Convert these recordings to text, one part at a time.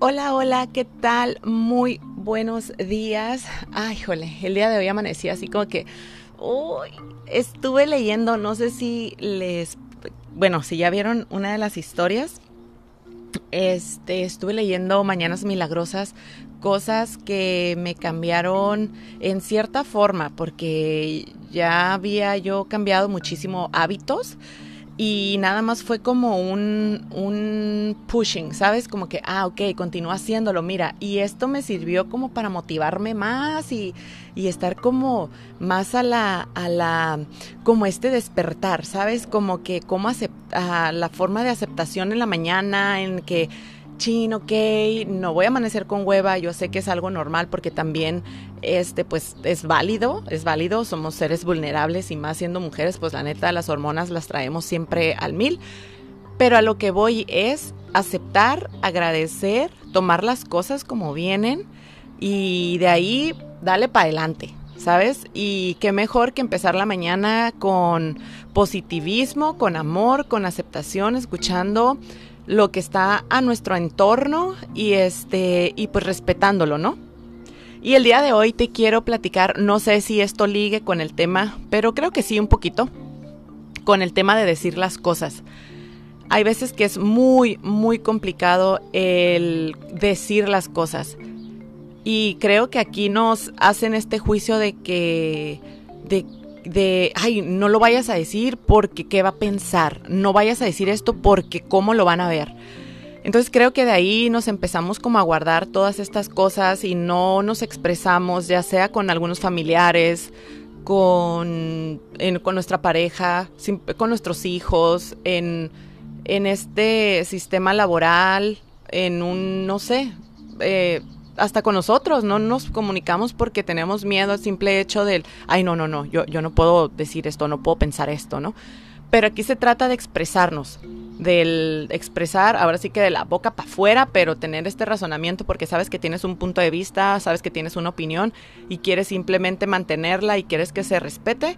Hola, hola, ¿qué tal? Muy buenos días. Ay, jole, el día de hoy amanecí así como que estuve leyendo, no sé si les bueno, si ya vieron una de las historias, este, estuve leyendo Mañanas Milagrosas, cosas que me cambiaron en cierta forma, porque ya había yo cambiado muchísimo hábitos y nada más fue como un, un pushing, ¿sabes? Como que, ah, ok, continúa haciéndolo, mira, y esto me sirvió como para motivarme más y, y estar como más a la, a la, como este despertar, ¿sabes? Como que, como aceptar, la forma de aceptación en la mañana, en que chin, ok, no voy a amanecer con hueva, yo sé que es algo normal porque también, este, pues es válido, es válido, somos seres vulnerables y más siendo mujeres, pues la neta las hormonas las traemos siempre al mil, pero a lo que voy es aceptar, agradecer, tomar las cosas como vienen y de ahí dale para adelante. ¿Sabes? Y qué mejor que empezar la mañana con positivismo, con amor, con aceptación, escuchando lo que está a nuestro entorno y este y pues respetándolo, ¿no? Y el día de hoy te quiero platicar, no sé si esto ligue con el tema, pero creo que sí un poquito con el tema de decir las cosas. Hay veces que es muy muy complicado el decir las cosas. Y creo que aquí nos hacen este juicio de que de de, ay, no lo vayas a decir porque qué va a pensar, no vayas a decir esto porque cómo lo van a ver. Entonces creo que de ahí nos empezamos como a guardar todas estas cosas y no nos expresamos, ya sea con algunos familiares, con, con nuestra pareja, con nuestros hijos, en, en este sistema laboral, en un, no sé, eh, hasta con nosotros, no nos comunicamos porque tenemos miedo al simple hecho del, ay, no, no, no, yo, yo no puedo decir esto, no puedo pensar esto, ¿no? Pero aquí se trata de expresarnos, del expresar, ahora sí que de la boca para afuera, pero tener este razonamiento porque sabes que tienes un punto de vista, sabes que tienes una opinión y quieres simplemente mantenerla y quieres que se respete.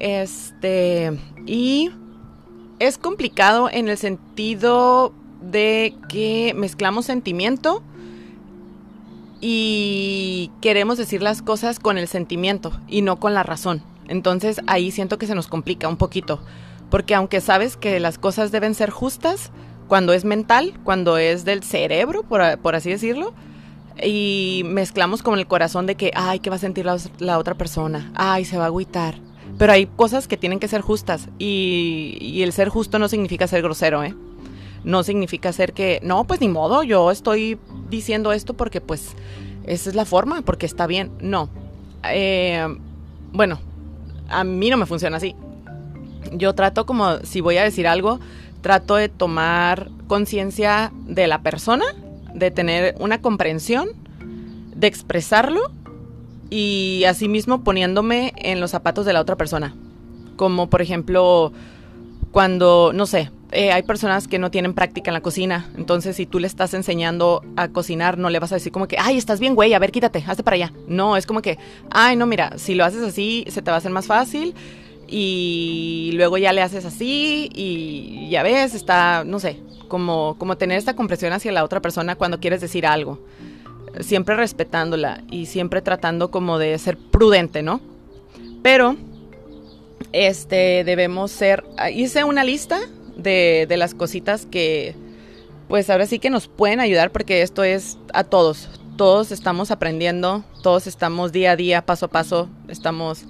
Este, y es complicado en el sentido de que mezclamos sentimiento y queremos decir las cosas con el sentimiento y no con la razón. Entonces ahí siento que se nos complica un poquito, porque aunque sabes que las cosas deben ser justas, cuando es mental, cuando es del cerebro, por, así decirlo, y mezclamos con el corazón de que, ay, ¿qué va a sentir la, otra persona? Ay, se va a agüitar. Pero hay cosas que tienen que ser justas y, y el ser justo no significa ser grosero, ¿eh? no significa ser que, no, pues ni modo, yo estoy diciendo esto porque pues esa es la forma, porque está bien. No. Eh, bueno, a mí no me funciona así. Yo trato como, si voy a decir algo, trato de tomar conciencia de la persona, de tener una comprensión, de expresarlo y asimismo poniéndome en los zapatos de la otra persona. Como por ejemplo, cuando, no sé, eh, hay personas que no tienen práctica en la cocina, entonces si tú le estás enseñando a cocinar, no le vas a decir como que, ay, estás bien, güey, a ver, quítate, hazte para allá. No, es como que, ay, no, mira, si lo haces así, se te va a hacer más fácil y luego ya le haces así y ya ves, está, no sé, como, como tener esta compresión hacia la otra persona cuando quieres decir algo, siempre respetándola y siempre tratando como de ser prudente, ¿no? Pero, este, debemos ser, hice una lista de, de las cositas que pues ahora sí que nos pueden ayudar porque esto es a todos. Todos estamos aprendiendo, todos estamos día a día, paso a paso, estamos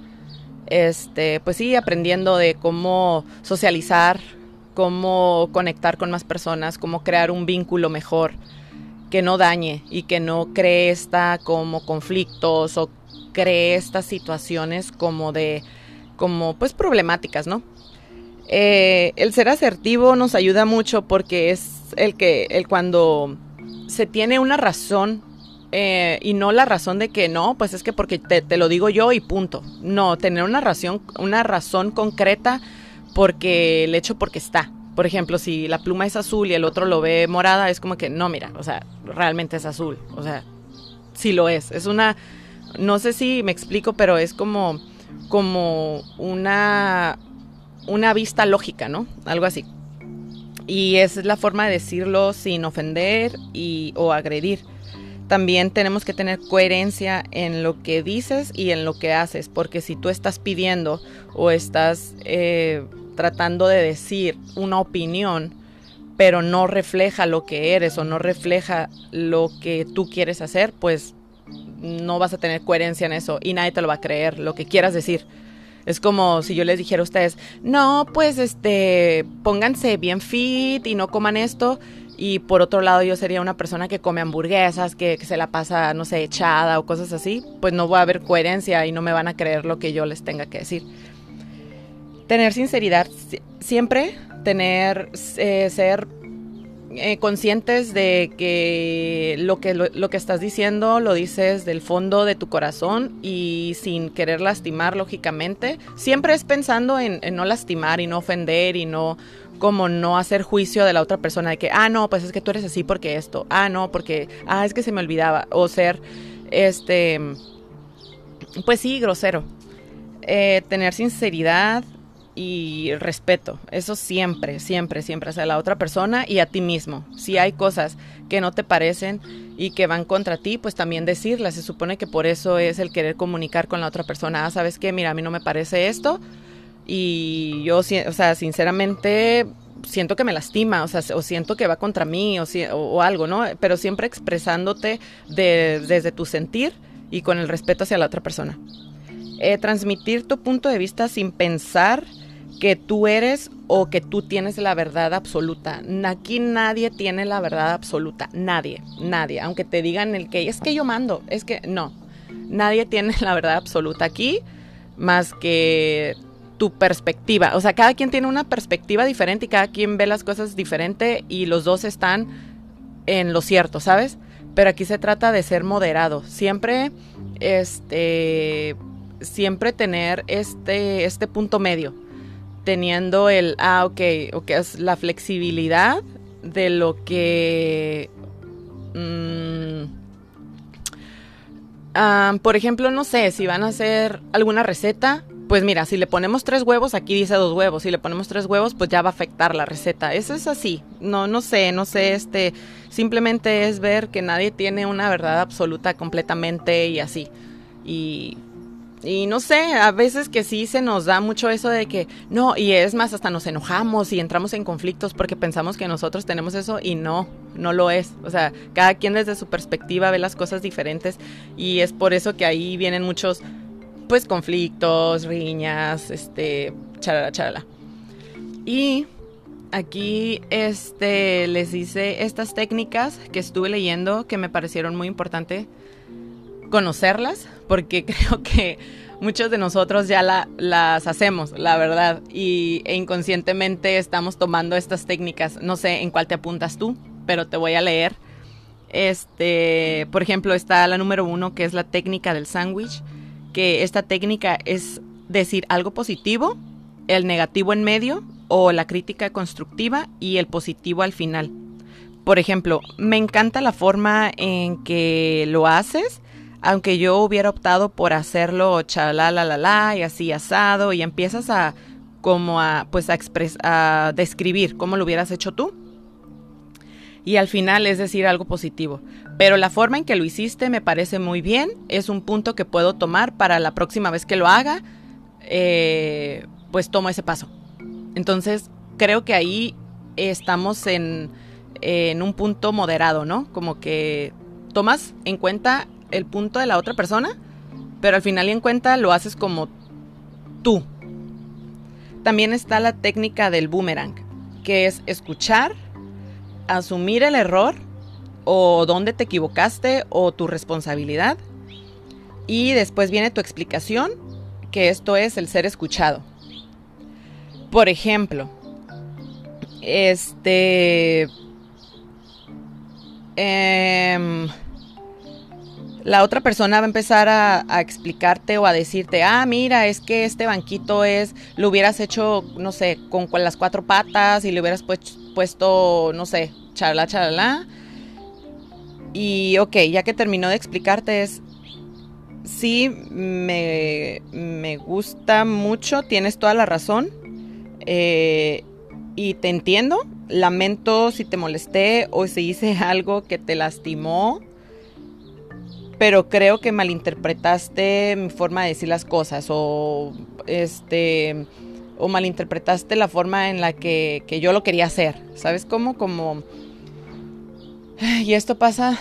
este, pues sí, aprendiendo de cómo socializar, cómo conectar con más personas, cómo crear un vínculo mejor que no dañe y que no cree esta como conflictos o cree estas situaciones como de como pues problemáticas, ¿no? Eh, el ser asertivo nos ayuda mucho porque es el que, el cuando se tiene una razón eh, y no la razón de que no, pues es que porque te, te, lo digo yo y punto. No, tener una razón, una razón concreta porque el hecho porque está. Por ejemplo, si la pluma es azul y el otro lo ve morada, es como que no, mira, o sea, realmente es azul. O sea, sí lo es. Es una, no sé si me explico, pero es como, como una una vista lógica, ¿no? Algo así. Y es la forma de decirlo sin ofender y, o agredir. También tenemos que tener coherencia en lo que dices y en lo que haces, porque si tú estás pidiendo o estás eh, tratando de decir una opinión, pero no refleja lo que eres o no refleja lo que tú quieres hacer, pues no vas a tener coherencia en eso y nadie te lo va a creer, lo que quieras decir. Es como si yo les dijera a ustedes, no, pues este, pónganse bien fit y no coman esto. Y por otro lado yo sería una persona que come hamburguesas, que, se la pasa, no sé, echada o cosas así. Pues no va a haber coherencia y no me van a creer lo que yo les tenga que decir. Tener sinceridad, siempre tener, eh, ser eh, conscientes de que lo que lo, que estás diciendo lo dices del fondo de tu corazón y sin querer lastimar lógicamente. Siempre es pensando en, no lastimar y no ofender y no como no hacer juicio de la otra persona de que ah no pues es que tú eres así porque esto ah no porque ah es que se me olvidaba o ser este pues sí grosero. Eh, tener sinceridad y respeto. Eso siempre, siempre, siempre hacia la otra persona y a ti mismo. Si hay cosas que no te parecen y que van contra ti, pues también decirlas. Se supone que por eso es el querer comunicar con la otra persona. Ah, ¿sabes qué? Mira, a mí no me parece esto. Y yo, o sea, sinceramente siento que me lastima, o sea, o siento que va contra mí o, o, algo, ¿no? Pero siempre expresándote desde tu sentir y con el respeto hacia la otra persona. Eh, transmitir tu punto de vista sin pensar que tú eres o que tú tienes la verdad absoluta. Aquí nadie tiene la verdad absoluta, nadie, nadie. Aunque te digan el que es que yo mando, es que no, nadie tiene la verdad absoluta aquí más que tu perspectiva. O sea, cada quien tiene una perspectiva diferente y cada quien ve las cosas diferente y los dos están en lo cierto, ¿sabes? Pero aquí se trata de ser moderado. Siempre, este, siempre tener este, este punto medio teniendo el, ah, ok, ok, es la flexibilidad de lo que... Mm, ah, por ejemplo, no sé, si van a hacer alguna receta, pues mira, si le ponemos tres huevos, aquí dice dos huevos. Si le ponemos tres huevos, pues ya va a afectar la receta. Eso es así. No, no sé, no sé, este, simplemente es ver que nadie tiene una verdad absoluta completamente y así. Y y no sé, a veces que sí se nos da mucho eso de que no, y es más, hasta nos enojamos y entramos en conflictos porque pensamos que nosotros tenemos eso y no, no lo es. O sea, cada quien desde su perspectiva ve las cosas diferentes y es por eso que ahí vienen muchos, pues, conflictos, riñas, este, charala, charala. Y aquí, este, les hice estas técnicas que estuve leyendo que me parecieron muy importantes conocerlas, porque creo que muchos de nosotros ya la, las hacemos, la verdad, y, e inconscientemente estamos tomando estas técnicas. No sé en cuál te apuntas tú, pero te voy a leer. Este, por ejemplo, está la número uno, que es la técnica del sándwich, que esta técnica es decir algo positivo, el negativo en medio, o la crítica constructiva y el positivo al final. Por ejemplo, me encanta la forma en que lo haces aunque yo hubiera optado por hacerlo chalala la la y así asado y empiezas a como a pues a, a describir cómo lo hubieras hecho tú y al final es decir algo positivo. Pero la forma en que lo hiciste me parece muy bien, es un punto que puedo tomar para la próxima vez que lo haga, eh, pues tomo ese paso. Entonces creo que ahí estamos en, en un punto moderado, ¿no? Como que tomas en cuenta el punto de la otra persona, pero al final y en cuenta lo haces como tú. También está la técnica del boomerang, que es escuchar, asumir el error o dónde te equivocaste o tu responsabilidad. Y después viene tu explicación, que esto es el ser escuchado. Por ejemplo, este... Eh, la otra persona va a empezar a, explicarte o a decirte, ah, mira, es que este banquito es, lo hubieras hecho, no sé, con, las cuatro patas y le hubieras puesto, no sé, charla, charla. Y ok, ya que terminó de explicarte es, sí, me, me gusta mucho, tienes toda la razón. Eh, y te entiendo, lamento si te molesté o si hice algo que te lastimó, pero creo que malinterpretaste mi forma de decir las cosas o este o malinterpretaste la forma en la que, que yo lo quería hacer. ¿Sabes cómo? Como... Y esto pasa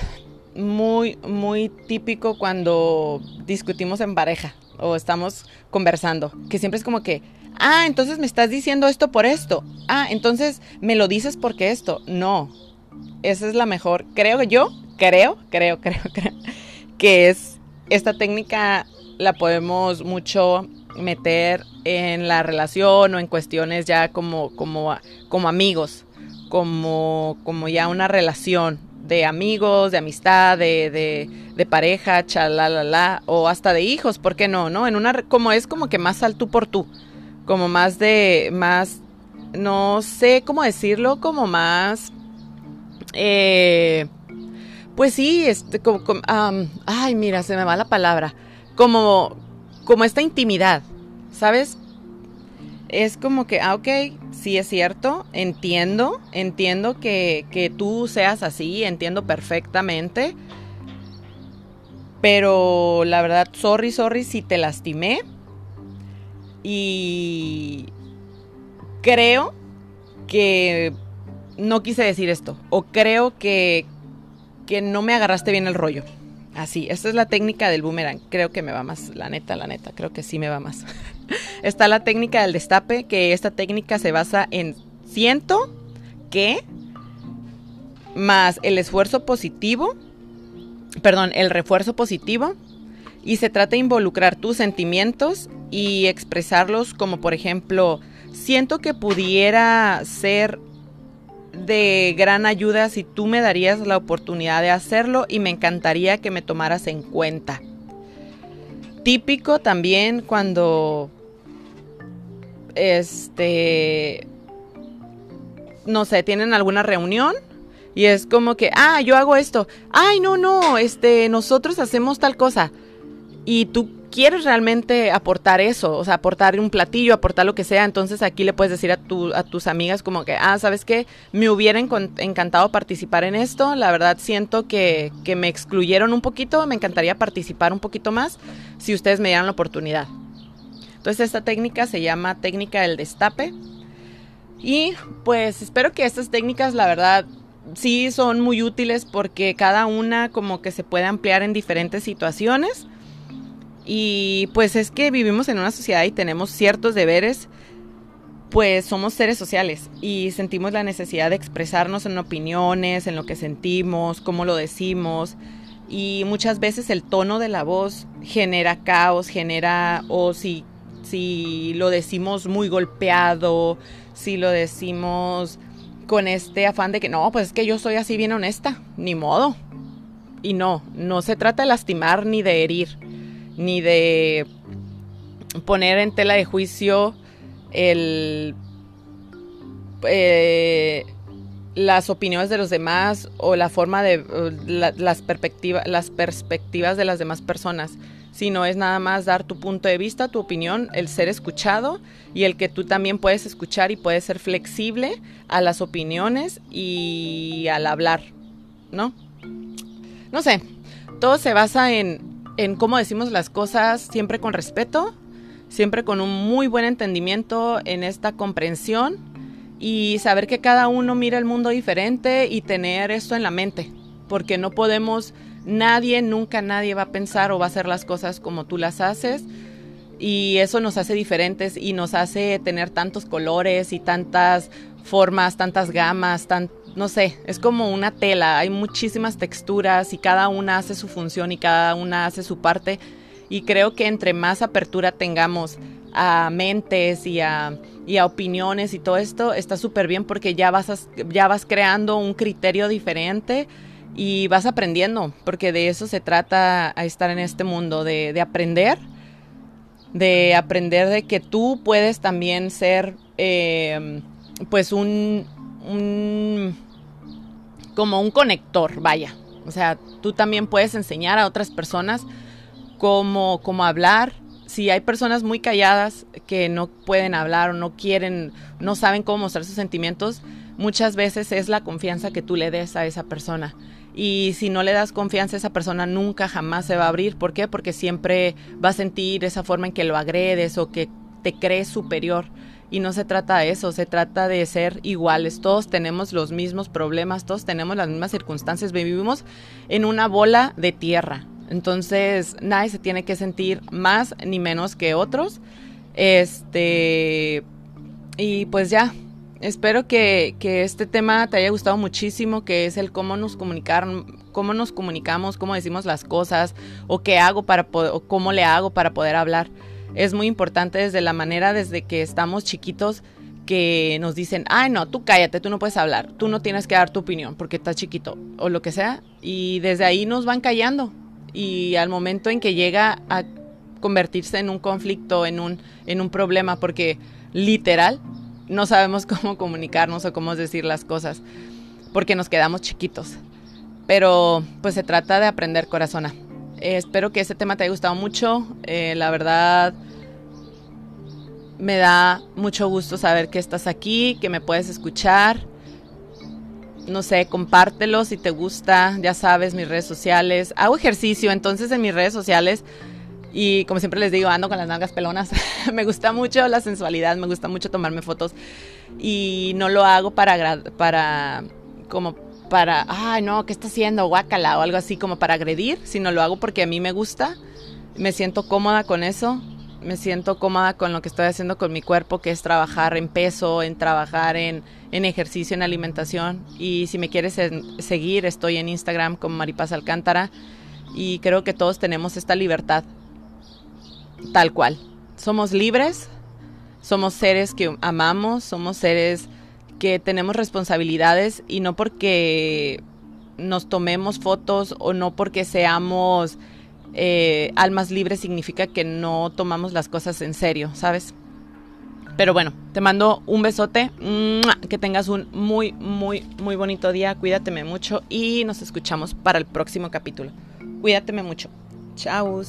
muy, muy típico cuando discutimos en pareja o estamos conversando, que siempre es como que, ah, entonces me estás diciendo esto por esto, ah, entonces me lo dices porque esto, no, esa es la mejor, creo yo, creo, creo, creo, creo, que es, esta técnica la podemos mucho meter en la relación o en cuestiones ya como, como, como amigos, como, como ya una relación, de amigos, de amistad, de, de, de pareja, chalalala, o hasta de hijos, ¿por qué no? ¿No? En una, como es como que más al tú por tú, como más de, más, no sé cómo decirlo, como más, eh, pues sí, este, como, ay, mira, se me va la palabra, como, como esta intimidad, ¿sabes? Es como que, ah, ok, sí es cierto, entiendo, entiendo que, que tú seas así, entiendo perfectamente, pero la verdad, sorry, sorry si te lastimé. Y creo que no quise decir esto. O creo que, que no me agarraste bien el rollo. Así, esta es la técnica del boomerang. Creo que me va más, la neta, la neta, creo que sí me va más. Está la técnica del destape, que esta técnica se basa en siento que más el esfuerzo positivo, perdón, el refuerzo positivo, y se trata de involucrar tus sentimientos y expresarlos como por ejemplo, siento que pudiera ser de gran ayuda si tú me darías la oportunidad de hacerlo y me encantaría que me tomaras en cuenta. Típico también cuando este no sé, tienen alguna reunión y es como que, ah, yo hago esto. Ay, no, no, este nosotros hacemos tal cosa. Y tú quieres realmente aportar eso, o sea, aportar un platillo, aportar lo que sea, entonces aquí le puedes decir a, tu, a tus amigas como que, ah, ¿sabes qué? Me hubiera encantado participar en esto, la verdad siento que, que me excluyeron un poquito, me encantaría participar un poquito más si ustedes me dieran la oportunidad. Entonces esta técnica se llama técnica del destape y pues espero que estas técnicas, la verdad, sí son muy útiles porque cada una como que se puede ampliar en diferentes situaciones y pues es que vivimos en una sociedad y tenemos ciertos deberes, pues somos seres sociales y sentimos la necesidad de expresarnos en opiniones, en lo que sentimos, cómo lo decimos. Y muchas veces el tono de la voz genera caos, genera, o si, si lo decimos muy golpeado, si lo decimos con este afán de que no, pues es que yo soy así bien honesta, ni modo. Y no, no se trata de lastimar ni de herir ni de poner en tela de juicio el, eh, las opiniones de los demás o la forma de las, perspectivas, las perspectivas de las demás personas, sino es nada más dar tu punto de vista, tu opinión, el ser escuchado y el que tú también puedes escuchar y puedes ser flexible a las opiniones y al hablar, ¿no? No sé, todo se basa en, en cómo decimos las cosas siempre con respeto, siempre con un muy buen entendimiento en esta comprensión y saber que cada uno mira el mundo diferente y tener esto en la mente, porque no podemos, nadie, nunca nadie va a pensar o va a hacer las cosas como tú las haces y eso nos hace diferentes y nos hace tener tantos colores y tantas formas, tantas gamas, tan, no sé, es como una tela, hay muchísimas texturas y cada una hace su función y cada una hace su parte. Y creo que entre más apertura tengamos a mentes y a, y a opiniones y todo esto está súper bien porque ya vas, ya vas creando un criterio diferente y vas aprendiendo, porque de eso se trata a estar en este mundo, de, de aprender, de aprender de que tú puedes también ser eh, pues un, como un conector, vaya. O sea, tú también puedes enseñar a otras personas cómo, cómo hablar si hay personas muy calladas que no pueden hablar o no quieren, no saben cómo mostrar sus sentimientos, muchas veces es la confianza que tú le des a esa persona. Y si no le das confianza a esa persona, nunca jamás se va a abrir. ¿Por qué? Porque siempre va a sentir esa forma en que lo agredes o que te crees superior. Y no se trata de eso, se trata de ser iguales. Todos tenemos los mismos problemas, todos tenemos las mismas circunstancias. Vivimos en una bola de tierra. Entonces, nadie se tiene que sentir más ni menos que otros. Este. Y pues ya, espero que, que, este tema te haya gustado muchísimo, que es el cómo nos comunicar, cómo nos comunicamos, cómo decimos las cosas, o qué hago para o cómo le hago para poder hablar. Es muy importante desde la manera, desde que estamos chiquitos, que nos dicen, ay no, tú cállate, tú no puedes hablar, tú no tienes que dar tu opinión porque estás chiquito, o lo que sea. Y desde ahí nos van callando. Y al momento en que llega a convertirse en un conflicto, en un, en un problema, porque literal no sabemos cómo comunicarnos o cómo decir las cosas, porque nos quedamos chiquitos. Pero pues se trata de aprender corazona. Eh, espero que este tema te haya gustado mucho. Eh, la verdad, me da mucho gusto saber que estás aquí, que me puedes escuchar. No sé, compártelo si te gusta. Ya sabes, mis redes sociales. Hago ejercicio, entonces en mis redes sociales y como siempre les digo, ando con las nalgas pelonas. me gusta mucho la sensualidad, me gusta mucho tomarme fotos y no lo hago para para como para, ay, no, ¿qué está haciendo? Guácala o algo así como para agredir, sino lo hago porque a mí me gusta. Me siento cómoda con eso. Me siento cómoda con lo que estoy haciendo con mi cuerpo, que es trabajar en peso, en trabajar en, en ejercicio, en alimentación. Y si me quieres seguir, estoy en Instagram como Maripaz Alcántara. Y creo que todos tenemos esta libertad tal cual. Somos libres, somos seres que amamos, somos seres que tenemos responsabilidades y no porque nos tomemos fotos o no porque seamos eh, almas libres significa que no tomamos las cosas en serio, ¿sabes? Pero bueno, te mando un besote, que tengas un muy, muy, muy bonito día, cuídateme mucho y nos escuchamos para el próximo capítulo. Cuídateme mucho. Chao.